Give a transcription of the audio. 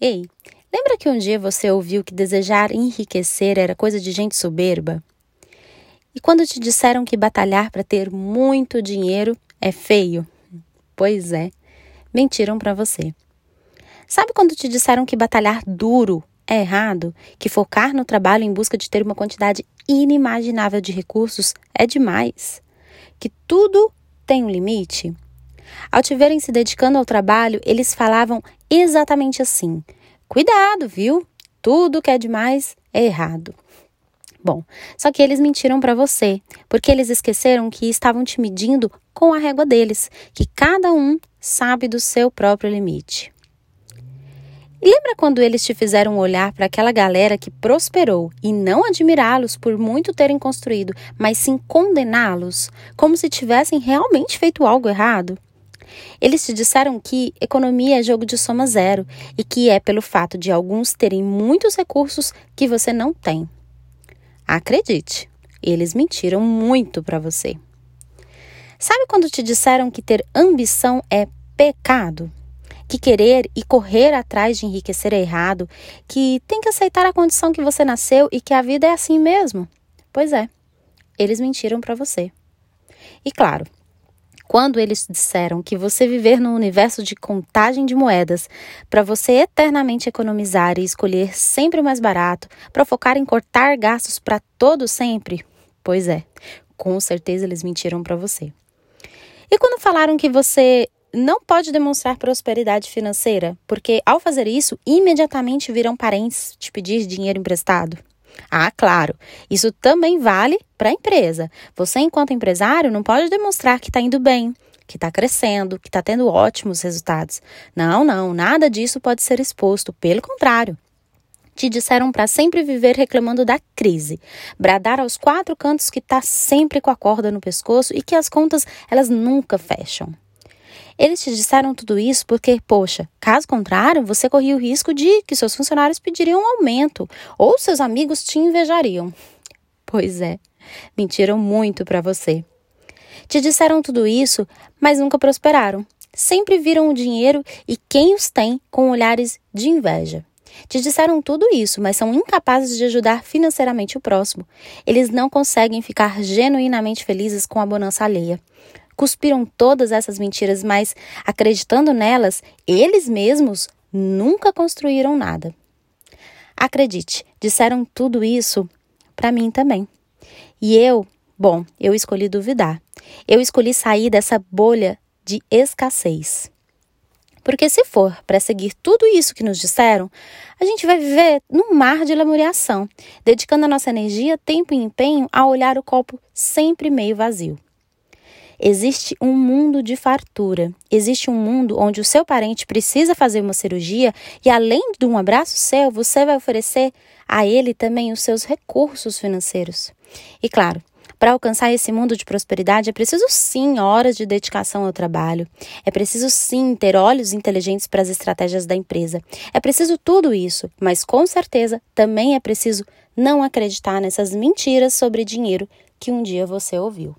Ei, lembra que um dia você ouviu que desejar enriquecer era coisa de gente soberba? E quando te disseram que batalhar para ter muito dinheiro é feio? Pois é, mentiram para você. Sabe quando te disseram que batalhar duro é errado? Que focar no trabalho em busca de ter uma quantidade inimaginável de recursos é demais? Que tudo tem um limite? Ao te verem se dedicando ao trabalho, eles falavam exatamente assim: Cuidado, viu? Tudo que é demais é errado. Bom, só que eles mentiram para você, porque eles esqueceram que estavam te medindo com a régua deles, que cada um sabe do seu próprio limite. E lembra quando eles te fizeram olhar para aquela galera que prosperou e não admirá-los por muito terem construído, mas sim condená-los, como se tivessem realmente feito algo errado? Eles te disseram que economia é jogo de soma zero e que é pelo fato de alguns terem muitos recursos que você não tem. Acredite, eles mentiram muito para você. Sabe quando te disseram que ter ambição é pecado? Que querer e correr atrás de enriquecer é errado? Que tem que aceitar a condição que você nasceu e que a vida é assim mesmo? Pois é, eles mentiram para você. E claro, quando eles disseram que você viver no universo de contagem de moedas, para você eternamente economizar e escolher sempre o mais barato, para focar em cortar gastos para todo sempre, pois é, com certeza eles mentiram para você. E quando falaram que você não pode demonstrar prosperidade financeira, porque ao fazer isso, imediatamente virão parentes te pedir dinheiro emprestado? Ah, claro, isso também vale para a empresa. Você, enquanto empresário, não pode demonstrar que está indo bem, que está crescendo, que está tendo ótimos resultados. Não, não, nada disso pode ser exposto. Pelo contrário. Te disseram para sempre viver reclamando da crise, bradar aos quatro cantos que está sempre com a corda no pescoço e que as contas elas nunca fecham. Eles te disseram tudo isso porque, poxa, caso contrário, você corria o risco de que seus funcionários pediriam um aumento ou seus amigos te invejariam. Pois é, mentiram muito para você. Te disseram tudo isso, mas nunca prosperaram. Sempre viram o dinheiro e quem os tem com olhares de inveja. Te disseram tudo isso, mas são incapazes de ajudar financeiramente o próximo. Eles não conseguem ficar genuinamente felizes com a bonança alheia cuspiram todas essas mentiras, mas acreditando nelas, eles mesmos nunca construíram nada. Acredite, disseram tudo isso para mim também. E eu, bom, eu escolhi duvidar. Eu escolhi sair dessa bolha de escassez. Porque se for para seguir tudo isso que nos disseram, a gente vai viver num mar de lamuriação, dedicando a nossa energia, tempo e empenho a olhar o copo sempre meio vazio. Existe um mundo de fartura. Existe um mundo onde o seu parente precisa fazer uma cirurgia e, além de um abraço seu, você vai oferecer a ele também os seus recursos financeiros. E claro, para alcançar esse mundo de prosperidade é preciso sim horas de dedicação ao trabalho. É preciso sim ter olhos inteligentes para as estratégias da empresa. É preciso tudo isso, mas com certeza também é preciso não acreditar nessas mentiras sobre dinheiro que um dia você ouviu.